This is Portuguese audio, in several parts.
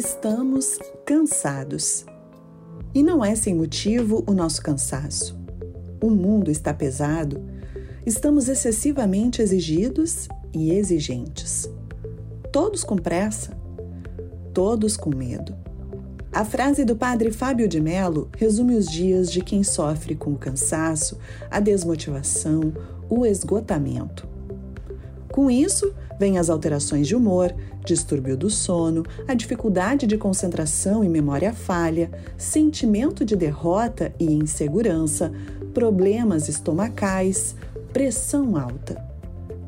Estamos cansados. E não é sem motivo o nosso cansaço. O mundo está pesado, estamos excessivamente exigidos e exigentes. Todos com pressa, todos com medo. A frase do padre Fábio de Mello resume os dias de quem sofre com o cansaço, a desmotivação, o esgotamento. Com isso, vêm as alterações de humor, distúrbio do sono, a dificuldade de concentração e memória falha, sentimento de derrota e insegurança, problemas estomacais, pressão alta.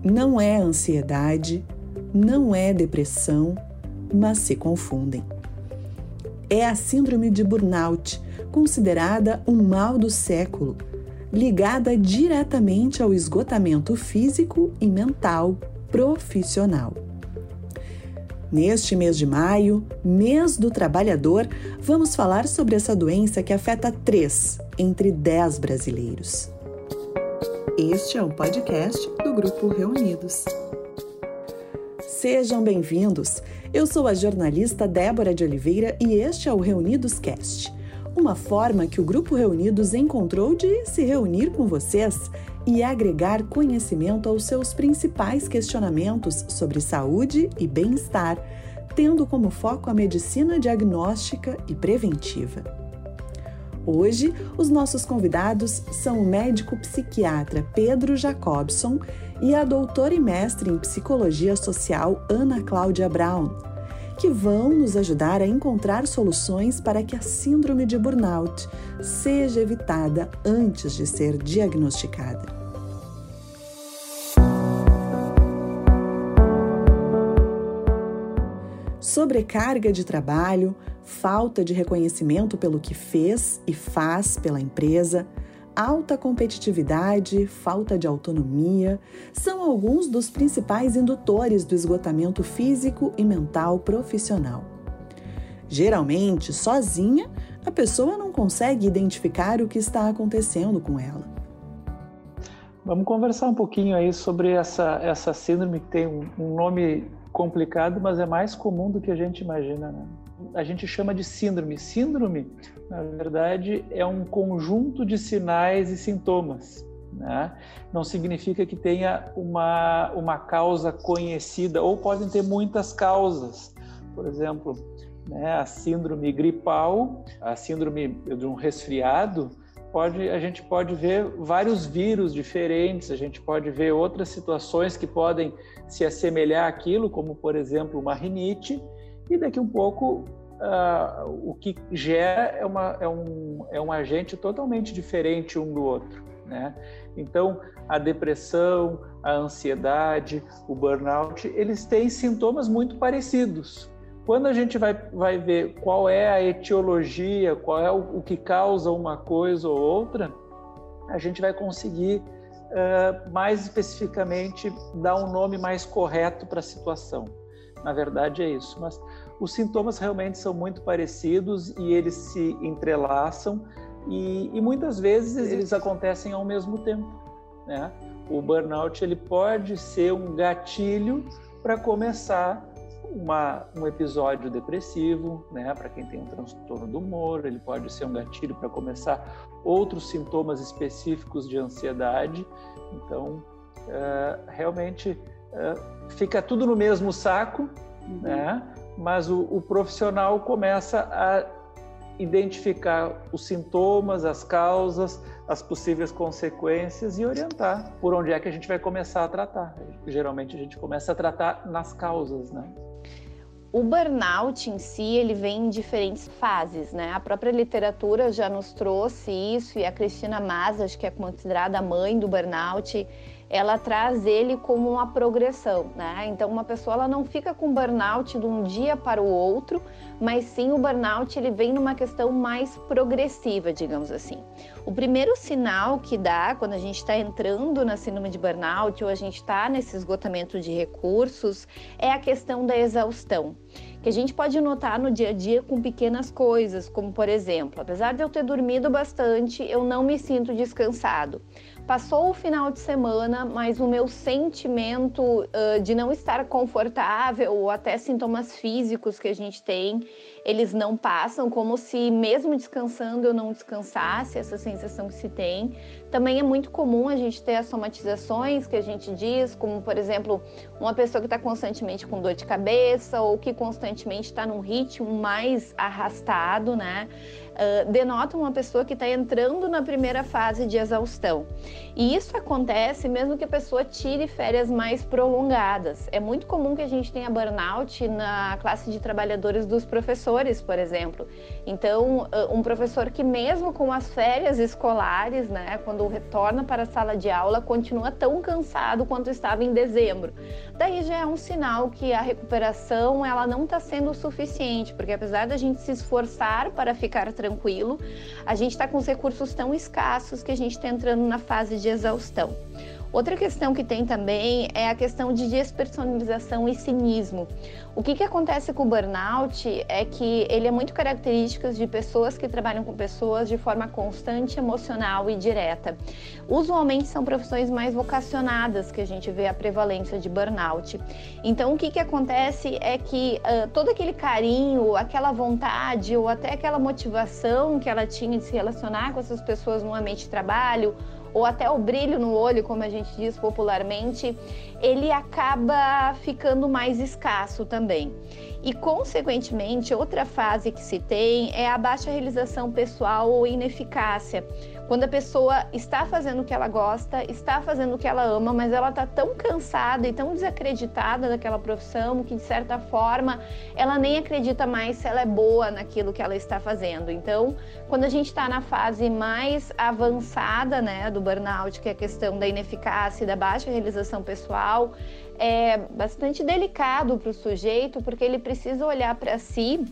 Não é ansiedade, não é depressão, mas se confundem. É a síndrome de burnout, considerada um mal do século, ligada diretamente ao esgotamento físico e mental profissional. Neste mês de maio, mês do trabalhador, vamos falar sobre essa doença que afeta 3 entre 10 brasileiros. Este é um podcast do Grupo Reunidos. Sejam bem-vindos. Eu sou a jornalista Débora de Oliveira e este é o Reunidos Cast, uma forma que o Grupo Reunidos encontrou de se reunir com vocês e agregar conhecimento aos seus principais questionamentos sobre saúde e bem-estar, tendo como foco a medicina diagnóstica e preventiva. Hoje, os nossos convidados são o médico psiquiatra Pedro Jacobson e a doutora e mestre em psicologia social Ana Cláudia Brown, que vão nos ajudar a encontrar soluções para que a síndrome de burnout seja evitada antes de ser diagnosticada. Sobrecarga de trabalho, falta de reconhecimento pelo que fez e faz pela empresa, alta competitividade, falta de autonomia são alguns dos principais indutores do esgotamento físico e mental profissional. Geralmente, sozinha, a pessoa não consegue identificar o que está acontecendo com ela. Vamos conversar um pouquinho aí sobre essa, essa síndrome que tem um, nome complicado, mas é mais comum do que a gente imagina. Né? A gente chama de síndrome. Síndrome, na verdade, é um conjunto de sinais e sintomas. Né? Não significa que tenha uma, uma causa conhecida, ou podem ter muitas causas. Por exemplo, né, a síndrome gripal, a síndrome de um resfriado, pode, a gente pode ver vários vírus diferentes, a gente pode ver outras situações que podem se assemelhar àquilo, como por exemplo uma rinite, e daqui um pouco uh, o que gera é, uma, é, um, é um agente totalmente diferente um do outro. Né? Então, a depressão, a ansiedade, o burnout, eles têm sintomas muito parecidos. Quando a gente vai, vai ver qual é a etiologia, qual é o, o que causa uma coisa ou outra, a gente vai conseguir uh, mais especificamente dar um nome mais correto para a situação. Na verdade é isso, mas os sintomas realmente são muito parecidos e eles se entrelaçam e, e muitas vezes eles acontecem ao mesmo tempo. Né? O burnout ele pode ser um gatilho para começar uma, um episódio depressivo, né, para quem tem um transtorno do humor, ele pode ser um gatilho para começar outros sintomas específicos de ansiedade. Então, é, realmente é, fica tudo no mesmo saco, uhum. né? Mas o, o profissional começa a identificar os sintomas, as causas, as possíveis consequências e orientar por onde é que a gente vai começar a tratar. Geralmente a gente começa a tratar nas causas, né? O burnout em si, ele vem em diferentes fases, né? A própria literatura já nos trouxe isso e a Cristina Mas, que é considerada a mãe do burnout, ela traz ele como uma progressão, né? Então uma pessoa ela não fica com burnout de um dia para o outro, mas sim o burnout ele vem numa questão mais progressiva, digamos assim. O primeiro sinal que dá quando a gente está entrando na síndrome de burnout ou a gente está nesse esgotamento de recursos é a questão da exaustão que a gente pode notar no dia a dia com pequenas coisas, como por exemplo, apesar de eu ter dormido bastante, eu não me sinto descansado. Passou o final de semana, mas o meu sentimento uh, de não estar confortável ou até sintomas físicos que a gente tem, eles não passam, como se mesmo descansando eu não descansasse, essa sensação que se tem. Também é muito comum a gente ter as somatizações que a gente diz, como por exemplo, uma pessoa que está constantemente com dor de cabeça ou que constantemente está num ritmo mais arrastado, né? Uh, denota uma pessoa que está entrando na primeira fase de exaustão. E isso acontece mesmo que a pessoa tire férias mais prolongadas. É muito comum que a gente tenha burnout na classe de trabalhadores dos professores, por exemplo. Então, um professor que mesmo com as férias escolares, né, quando retorna para a sala de aula, continua tão cansado quanto estava em dezembro. Daí já é um sinal que a recuperação ela não está sendo suficiente, porque apesar da gente se esforçar para ficar tranquilo, a gente está com os recursos tão escassos que a gente está entrando na fase de exaustão. Outra questão que tem também é a questão de despersonalização e cinismo. O que, que acontece com o burnout é que ele é muito característico de pessoas que trabalham com pessoas de forma constante, emocional e direta. Usualmente são profissões mais vocacionadas que a gente vê a prevalência de burnout. Então, o que, que acontece é que uh, todo aquele carinho, aquela vontade ou até aquela motivação que ela tinha de se relacionar com essas pessoas no ambiente de trabalho ou até o brilho no olho, como a gente diz popularmente, ele acaba ficando mais escasso também. E, consequentemente, outra fase que se tem é a baixa realização pessoal ou ineficácia. Quando a pessoa está fazendo o que ela gosta, está fazendo o que ela ama, mas ela está tão cansada e tão desacreditada daquela profissão que, de certa forma, ela nem acredita mais se ela é boa naquilo que ela está fazendo. Então, quando a gente está na fase mais avançada né, do burnout, que é a questão da ineficácia e da baixa realização pessoal, é bastante delicado para o sujeito, porque ele precisa olhar para si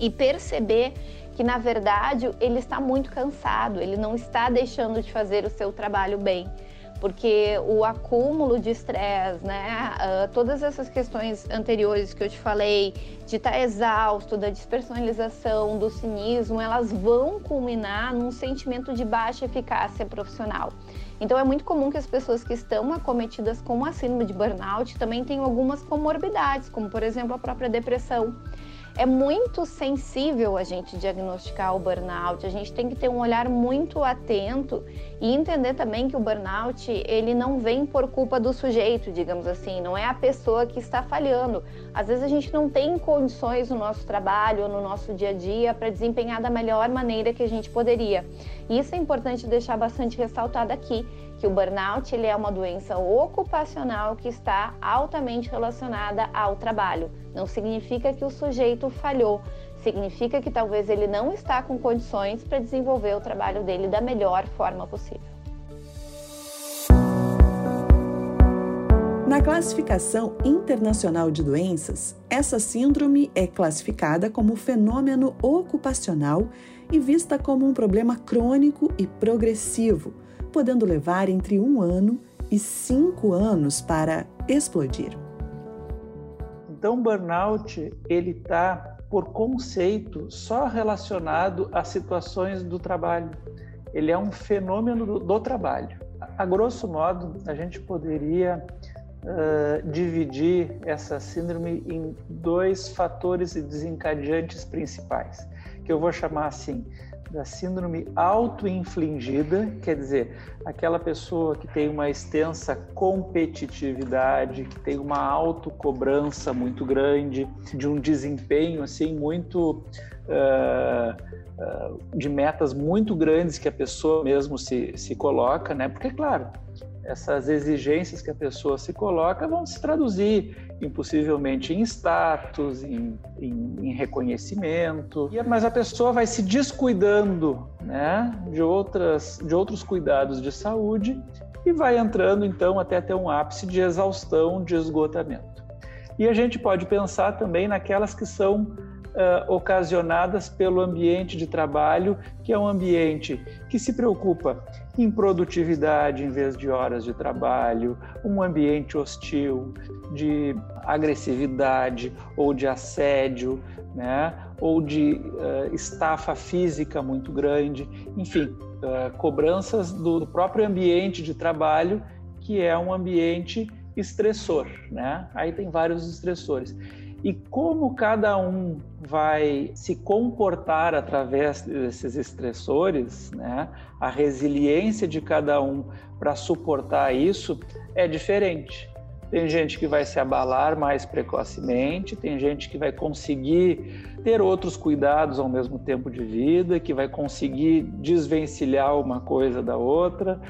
e perceber que na verdade ele está muito cansado, ele não está deixando de fazer o seu trabalho bem, porque o acúmulo de estresse, né, uh, todas essas questões anteriores que eu te falei, de estar tá exausto, da despersonalização, do cinismo, elas vão culminar num sentimento de baixa eficácia profissional. Então é muito comum que as pessoas que estão acometidas com a síndrome de burnout também tenham algumas comorbidades, como por exemplo a própria depressão é muito sensível a gente diagnosticar o burnout. A gente tem que ter um olhar muito atento e entender também que o burnout ele não vem por culpa do sujeito, digamos assim, não é a pessoa que está falhando. Às vezes a gente não tem condições no nosso trabalho ou no nosso dia a dia para desempenhar da melhor maneira que a gente poderia. Isso é importante deixar bastante ressaltado aqui que o burnout ele é uma doença ocupacional que está altamente relacionada ao trabalho. Não significa que o sujeito falhou, significa que talvez ele não está com condições para desenvolver o trabalho dele da melhor forma possível. Na classificação internacional de doenças, essa síndrome é classificada como fenômeno ocupacional e vista como um problema crônico e progressivo podendo levar entre um ano e cinco anos para explodir. Então, burnout ele está por conceito só relacionado a situações do trabalho. Ele é um fenômeno do, do trabalho. A, a, grosso modo, a gente poderia uh, dividir essa síndrome em dois fatores e desencadeantes principais, que eu vou chamar assim: da síndrome auto-infligida, quer dizer, aquela pessoa que tem uma extensa competitividade, que tem uma autocobrança muito grande, de um desempenho assim muito uh, uh, de metas muito grandes que a pessoa mesmo se, se coloca, né? Porque claro, essas exigências que a pessoa se coloca vão se traduzir impossivelmente em status, em, em, em reconhecimento, mas a pessoa vai se descuidando né, de, outras, de outros cuidados de saúde e vai entrando então até ter um ápice de exaustão, de esgotamento. E a gente pode pensar também naquelas que são uh, ocasionadas pelo ambiente de trabalho, que é um ambiente que se preocupa em produtividade em vez de horas de trabalho, um ambiente hostil de agressividade ou de assédio, né? ou de uh, estafa física muito grande, enfim, uh, cobranças do, do próprio ambiente de trabalho, que é um ambiente estressor, né? Aí tem vários estressores e como cada um vai se comportar através desses estressores, né? a resiliência de cada um para suportar isso é diferente. Tem gente que vai se abalar mais precocemente, tem gente que vai conseguir ter outros cuidados ao mesmo tempo de vida, que vai conseguir desvencilhar uma coisa da outra,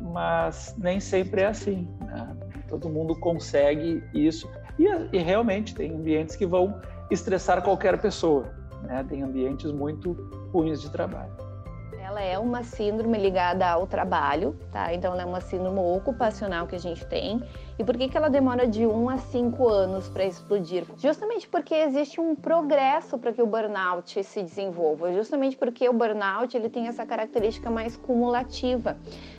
mas nem sempre é assim. Né? Todo mundo consegue isso e, e realmente tem ambientes que vão estressar qualquer pessoa. Né? Tem ambientes muito ruins de trabalho. Ela é uma síndrome ligada ao trabalho, tá? Então ela é uma síndrome ocupacional que a gente tem. E por que, que ela demora de 1 a 5 anos para explodir? Justamente porque existe um progresso para que o burnout se desenvolva. Justamente porque o burnout ele tem essa característica mais cumulativa.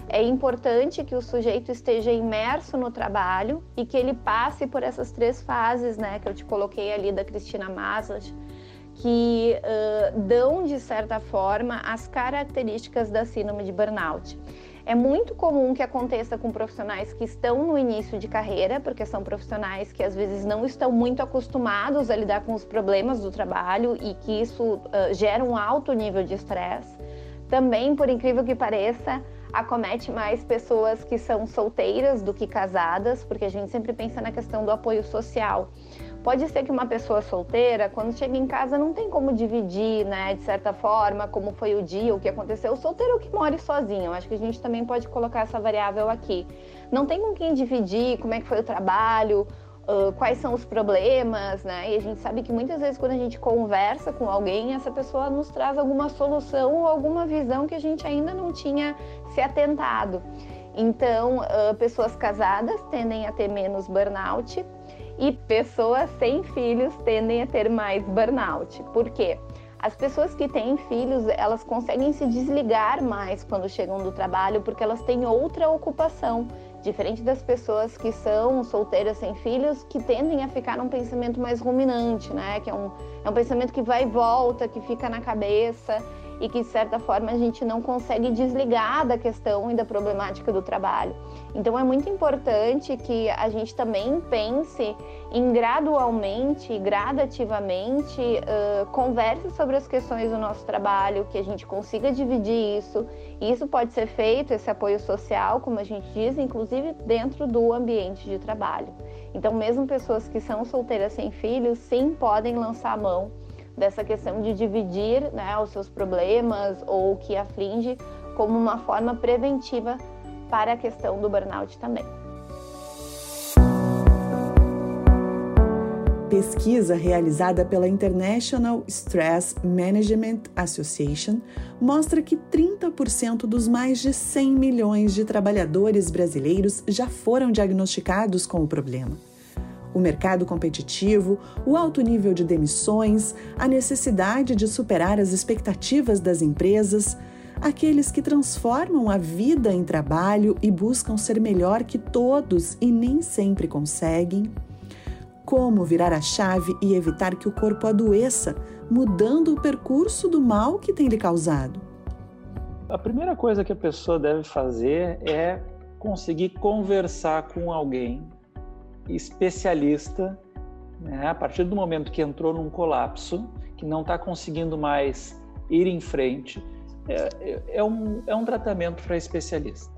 É importante que o sujeito esteja imerso no trabalho e que ele passe por essas três fases, né, que eu te coloquei ali da Cristina Maslach, que uh, dão de certa forma as características da síndrome de burnout. É muito comum que aconteça com profissionais que estão no início de carreira, porque são profissionais que às vezes não estão muito acostumados a lidar com os problemas do trabalho e que isso uh, gera um alto nível de estresse. Também, por incrível que pareça, acomete mais pessoas que são solteiras do que casadas, porque a gente sempre pensa na questão do apoio social. Pode ser que uma pessoa solteira, quando chega em casa, não tem como dividir, né, de certa forma, como foi o dia, o que aconteceu. O solteiro é que mora sozinho. Acho que a gente também pode colocar essa variável aqui. Não tem com quem dividir como é que foi o trabalho, uh, quais são os problemas, né? E a gente sabe que muitas vezes quando a gente conversa com alguém, essa pessoa nos traz alguma solução ou alguma visão que a gente ainda não tinha se atentado. Então, uh, pessoas casadas tendem a ter menos burnout e pessoas sem filhos tendem a ter mais burnout. Por quê? As pessoas que têm filhos, elas conseguem se desligar mais quando chegam do trabalho porque elas têm outra ocupação. Diferente das pessoas que são solteiras sem filhos, que tendem a ficar num pensamento mais ruminante, né? Que é um, é um pensamento que vai e volta, que fica na cabeça e que, de certa forma, a gente não consegue desligar da questão e da problemática do trabalho. Então, é muito importante que a gente também pense em gradualmente, gradativamente, uh, converse sobre as questões do nosso trabalho, que a gente consiga dividir isso. E isso pode ser feito, esse apoio social, como a gente diz, inclusive dentro do ambiente de trabalho. Então, mesmo pessoas que são solteiras sem filhos, sim, podem lançar a mão dessa questão de dividir né, os seus problemas ou o que aflige como uma forma preventiva para a questão do burnout também. Pesquisa realizada pela International Stress Management Association mostra que 30% dos mais de 100 milhões de trabalhadores brasileiros já foram diagnosticados com o problema o mercado competitivo, o alto nível de demissões, a necessidade de superar as expectativas das empresas, aqueles que transformam a vida em trabalho e buscam ser melhor que todos e nem sempre conseguem. Como virar a chave e evitar que o corpo adoeça, mudando o percurso do mal que tem lhe causado? A primeira coisa que a pessoa deve fazer é conseguir conversar com alguém especialista, né, a partir do momento que entrou num colapso, que não está conseguindo mais ir em frente, é, é, um, é um tratamento para especialista.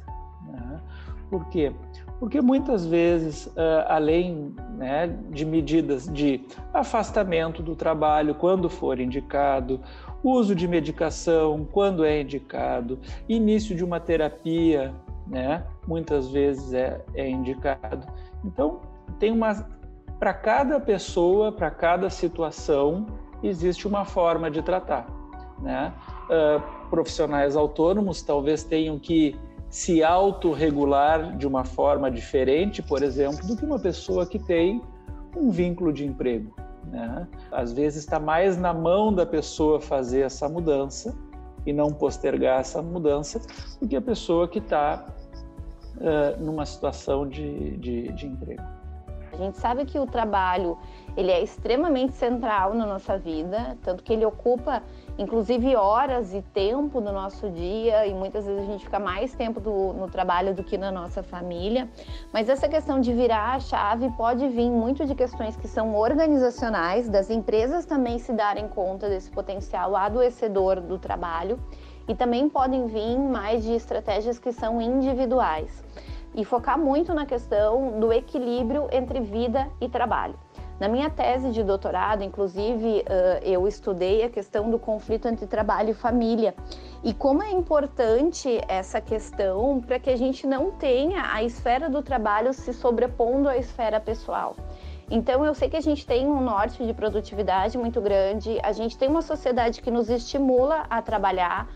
Né? Por quê? Porque muitas vezes, uh, além né, de medidas de afastamento do trabalho quando for indicado, uso de medicação quando é indicado, início de uma terapia, né, muitas vezes é, é indicado. Então, tem uma para cada pessoa, para cada situação, existe uma forma de tratar, né? Uh, profissionais autônomos talvez tenham que se autorregular de uma forma diferente, por exemplo, do que uma pessoa que tem um vínculo de emprego. Né? Às vezes está mais na mão da pessoa fazer essa mudança e não postergar essa mudança do que a pessoa que está uh, numa situação de, de, de emprego. A gente sabe que o trabalho ele é extremamente central na nossa vida, tanto que ele ocupa inclusive horas e tempo do nosso dia e muitas vezes a gente fica mais tempo do, no trabalho do que na nossa família. Mas essa questão de virar a chave pode vir muito de questões que são organizacionais, das empresas também se darem conta desse potencial adoecedor do trabalho e também podem vir mais de estratégias que são individuais e focar muito na questão do equilíbrio entre vida e trabalho. Na minha tese de doutorado, inclusive, eu estudei a questão do conflito entre trabalho e família e como é importante essa questão para que a gente não tenha a esfera do trabalho se sobrepondo à esfera pessoal. Então, eu sei que a gente tem um norte de produtividade muito grande, a gente tem uma sociedade que nos estimula a trabalhar,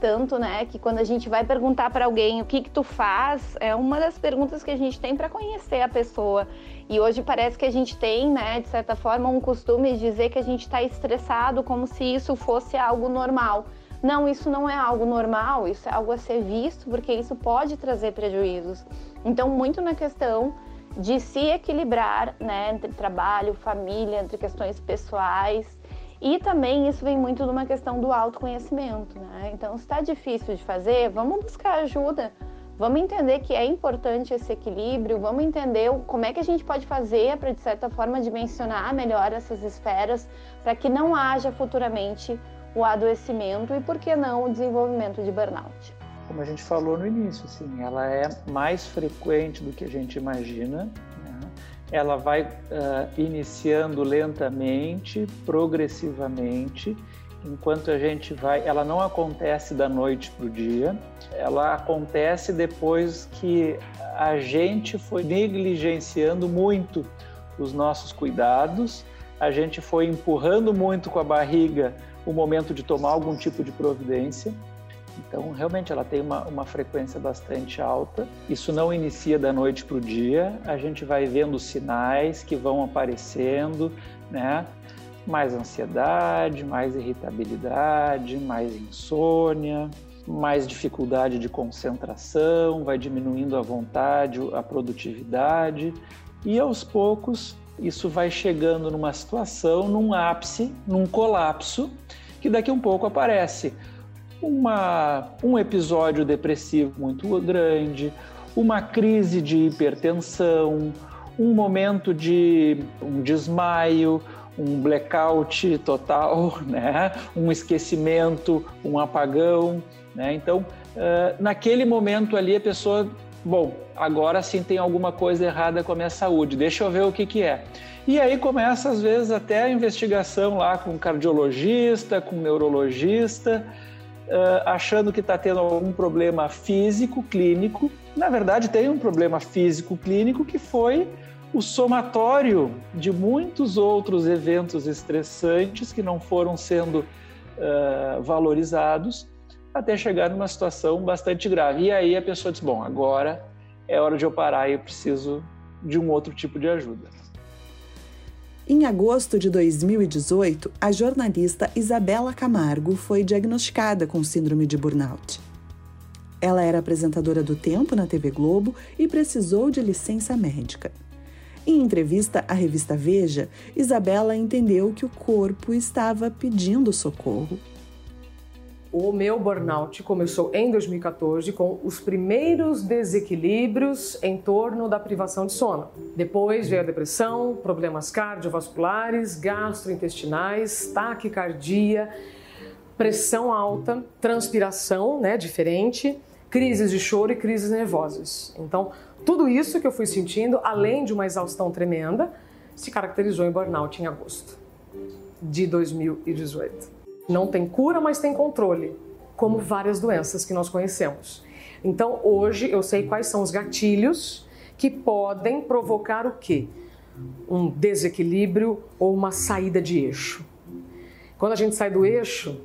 tanto, né, que quando a gente vai perguntar para alguém o que que tu faz, é uma das perguntas que a gente tem para conhecer a pessoa. E hoje parece que a gente tem, né, de certa forma, um costume de dizer que a gente está estressado como se isso fosse algo normal. Não, isso não é algo normal, isso é algo a ser visto, porque isso pode trazer prejuízos. Então, muito na questão de se equilibrar, né, entre trabalho, família, entre questões pessoais e também isso vem muito de uma questão do autoconhecimento, né? Então, se está difícil de fazer, vamos buscar ajuda. Vamos entender que é importante esse equilíbrio, vamos entender como é que a gente pode fazer para, de certa forma, dimensionar melhor essas esferas para que não haja futuramente o adoecimento e, por que não, o desenvolvimento de burnout. Como a gente falou no início, assim, ela é mais frequente do que a gente imagina ela vai uh, iniciando lentamente, progressivamente, enquanto a gente vai. Ela não acontece da noite para o dia, ela acontece depois que a gente foi negligenciando muito os nossos cuidados, a gente foi empurrando muito com a barriga o momento de tomar algum tipo de providência então, realmente, ela tem uma, uma frequência bastante alta. Isso não inicia da noite para o dia, a gente vai vendo sinais que vão aparecendo, né? Mais ansiedade, mais irritabilidade, mais insônia, mais dificuldade de concentração, vai diminuindo a vontade, a produtividade, e aos poucos isso vai chegando numa situação, num ápice, num colapso, que daqui a um pouco aparece uma, um episódio depressivo muito grande, uma crise de hipertensão, um momento de um desmaio, um blackout total, né? um esquecimento, um apagão. Né? Então, uh, naquele momento ali, a pessoa, bom, agora sim tem alguma coisa errada com a minha saúde, deixa eu ver o que, que é. E aí começa, às vezes, até a investigação lá com cardiologista, com neurologista, uh, achando que está tendo algum problema físico, clínico. Na verdade, tem um problema físico, clínico que foi o somatório de muitos outros eventos estressantes que não foram sendo uh, valorizados até chegar numa situação bastante grave. E aí a pessoa diz: bom, agora é hora de eu parar e eu preciso de um outro tipo de ajuda. Em agosto de 2018, a jornalista Isabela Camargo foi diagnosticada com síndrome de burnout. Ela era apresentadora do Tempo na TV Globo e precisou de licença médica. Em entrevista à revista Veja, Isabela entendeu que o corpo estava pedindo socorro o meu burnout começou em 2014 com os primeiros desequilíbrios em torno da privação de sono. Depois veio a depressão, problemas cardiovasculares, gastrointestinais, taquicardia, pressão alta, transpiração, né, diferente, crises de choro e crises nervosas. Então, tudo isso que eu fui sentindo, além de uma exaustão tremenda, se caracterizou em burnout em agosto de 2018. Não tem cura, mas tem controle, como várias doenças que nós conhecemos. Então, hoje eu sei quais são os gatilhos que podem provocar o quê? Um desequilíbrio ou uma saída de eixo. Quando a gente sai do eixo,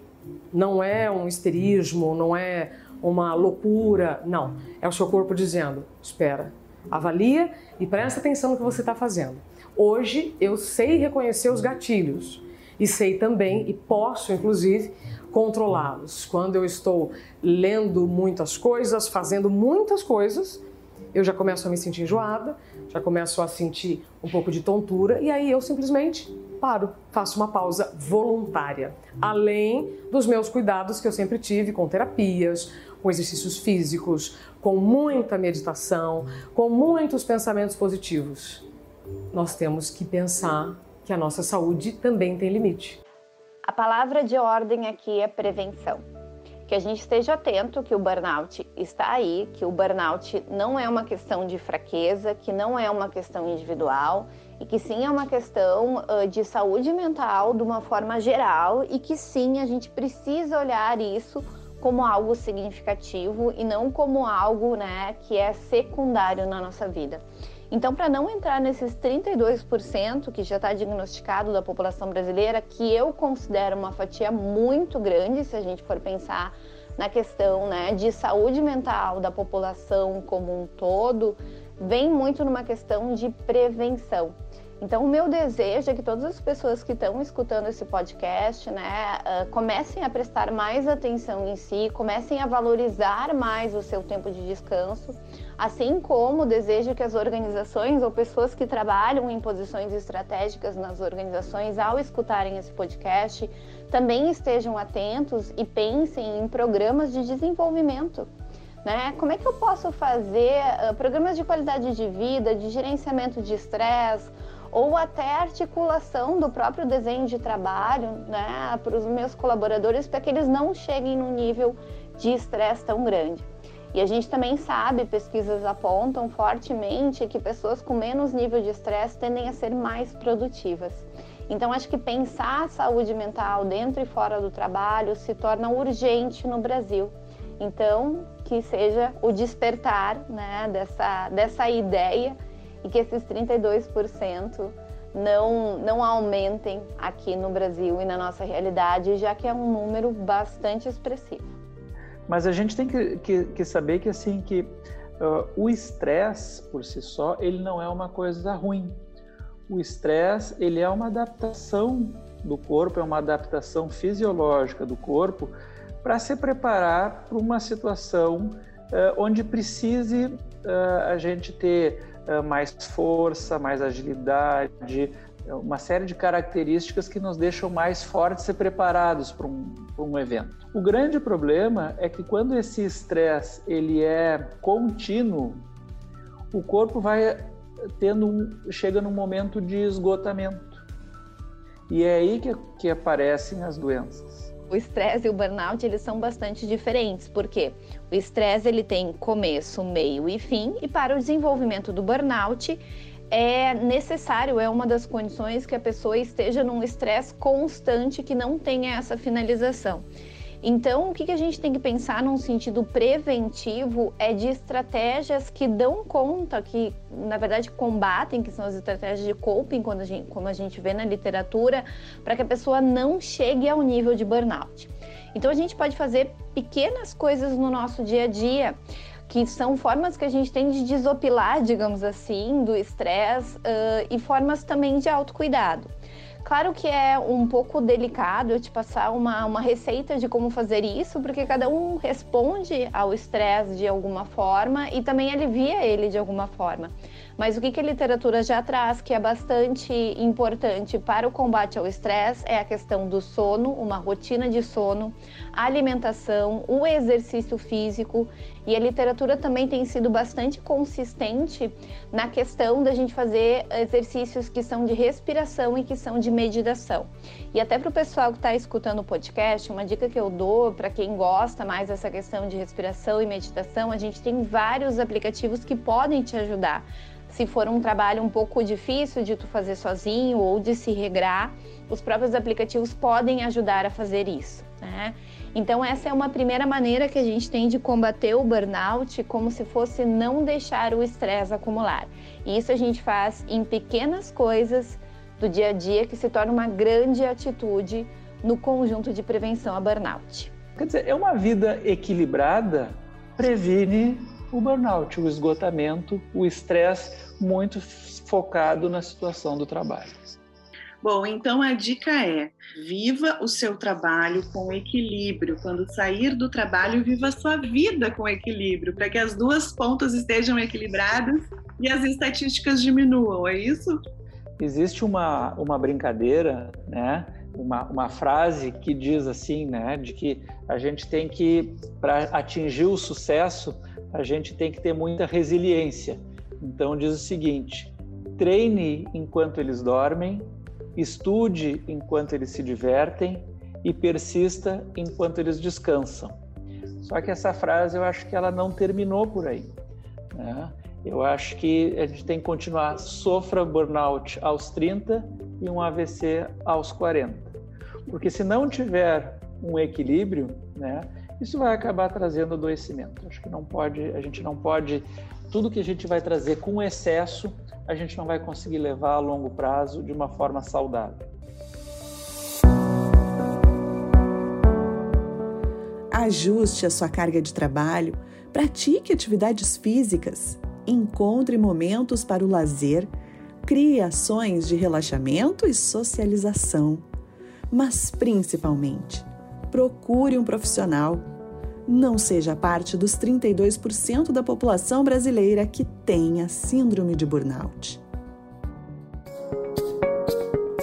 não é um histerismo, não é uma loucura, não. É o seu corpo dizendo: espera, Avalia e presta atenção no que você está fazendo. Hoje eu sei reconhecer os gatilhos e sei também, e posso inclusive, controlá-los. Quando eu estou lendo muitas coisas, fazendo muitas coisas, eu já começo a me sentir enjoada, já começo a sentir um pouco de tontura e aí eu simplesmente paro, faço uma pausa voluntária, além dos meus cuidados que eu sempre tive com terapias, com exercícios físicos, com muita meditação, com muitos pensamentos positivos. Nós temos que pensar que a nossa saúde também tem limite. A palavra de ordem aqui é prevenção. Que a gente esteja atento que o burnout está aí, que o burnout não é uma questão de fraqueza, que não é uma questão individual e que sim é uma questão de saúde mental de uma forma geral e que sim a gente precisa olhar isso como algo significativo e não como algo né, que é secundário na nossa vida. Então, para não entrar nesses 32% que já está diagnosticado da população brasileira, que eu considero uma fatia muito grande, se a gente for pensar na questão né, de saúde mental da população como um todo, vem muito numa questão de prevenção. Então, o meu desejo é que todas as pessoas que estão escutando esse podcast, né, uh, comecem a prestar mais atenção em si, comecem a valorizar mais o seu tempo de descanso, assim como desejo que as organizações ou pessoas que trabalham em posições estratégicas nas organizações, ao escutarem esse podcast, também estejam atentos e pensem em programas de desenvolvimento. Né? Como é que eu posso fazer uh, programas de qualidade de vida, de gerenciamento de estresse, ou até articulação do próprio desenho de trabalho né, para os meus colaboradores para que eles não cheguem num nível de estresse tão grande. E a gente também sabe, pesquisas apontam fortemente que pessoas com menos nível de estresse tendem a ser mais produtivas. Então, acho que pensar a saúde mental dentro e fora do trabalho se torna urgente no Brasil. Então, que seja o despertar né, dessa, dessa ideia e que esses 32% não, não aumentem aqui no Brasil e na nossa realidade, já que é um número bastante expressivo. Mas a gente tem que, que, que saber que assim que uh, o estresse por si só ele não é uma coisa ruim. O estresse ele é uma adaptação do corpo, é uma adaptação fisiológica do corpo para se preparar para uma situação uh, onde precise uh, a gente ter mais força, mais agilidade, eh, uma série de características que nos deixam mais fortes e preparados para um, para um evento. O grande problema é que quando esse estresse ele é contínuo, o corpo vai tendo um, chega num momento de esgotamento. E é aí que, que aparecem as doenças o estresse e o burnout eles são bastante diferentes, porque o estresse ele tem começo, meio e fim, e para o desenvolvimento do burnout é necessário, é uma das condições que a pessoa esteja num estresse constante que não tenha essa finalização. Então, o que, a gente tem que pensar num sentido preventivo é de estratégias que dão conta, que na verdade combatem, que são as estratégias de coping, quando a gente, como a gente vê na literatura, para que a pessoa não chegue ao nível de burnout. Então, a gente pode fazer pequenas coisas no nosso dia a dia que são formas que a gente tem de desopilar, digamos assim, do estresse uh, e formas também de autocuidado. Claro que é um pouco delicado eu te passar uma, uma receita de como fazer isso, porque cada um responde ao estresse de alguma forma e também alivia ele de alguma forma. Mas o que, que a literatura já traz, que é bastante importante para o combate ao estresse, é a questão do sono, uma rotina de sono, a alimentação, o exercício físico. E a literatura também tem sido bastante consistente na questão da gente fazer exercícios que são de respiração e que são de meditação. E até para o pessoal que está escutando o podcast, uma dica que eu dou para quem gosta mais dessa questão de respiração e meditação, a gente tem vários aplicativos que podem te ajudar se for um trabalho um pouco difícil de tu fazer sozinho ou de se regrar, os próprios aplicativos podem ajudar a fazer isso. Né? Então, essa é uma primeira maneira que a gente tem de combater o burnout, como se fosse não deixar o estresse acumular. E isso a gente faz em pequenas coisas do dia a dia que se torna uma grande atitude no conjunto de prevenção a burnout. Quer dizer, é uma vida equilibrada previne o burnout, o esgotamento, o estresse muito focado na situação do trabalho. Bom, então a dica é: viva o seu trabalho com equilíbrio. Quando sair do trabalho, viva a sua vida com equilíbrio, para que as duas pontas estejam equilibradas e as estatísticas diminuam, é isso? Existe uma, uma brincadeira, né? Uma, uma frase que diz assim, né? De que a gente tem que, para atingir o sucesso, a gente tem que ter muita resiliência. Então diz o seguinte: treine enquanto eles dormem estude enquanto eles se divertem e persista enquanto eles descansam. Só que essa frase eu acho que ela não terminou por aí. Né? Eu acho que a gente tem que continuar sofra burnout aos 30 e um AVC aos 40. Porque se não tiver um equilíbrio, né, isso vai acabar trazendo adoecimento. Acho que não pode, a gente não pode tudo que a gente vai trazer com excesso a gente não vai conseguir levar a longo prazo de uma forma saudável. Ajuste a sua carga de trabalho, pratique atividades físicas, encontre momentos para o lazer, crie ações de relaxamento e socialização. Mas principalmente, procure um profissional não seja parte dos 32% da população brasileira que tenha síndrome de burnout.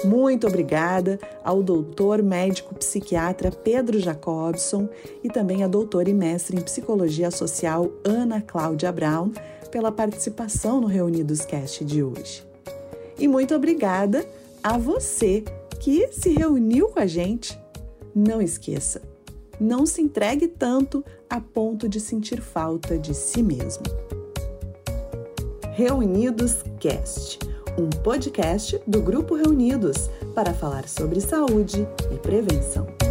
Muito obrigada ao doutor médico psiquiatra Pedro Jacobson e também à doutora e mestre em psicologia social Ana Cláudia Brown pela participação no Reunidos Cast de hoje. E muito obrigada a você que se reuniu com a gente. Não esqueça, não se entregue tanto a ponto de sentir falta de si mesmo. Reunidos Cast, um podcast do Grupo Reunidos para falar sobre saúde e prevenção.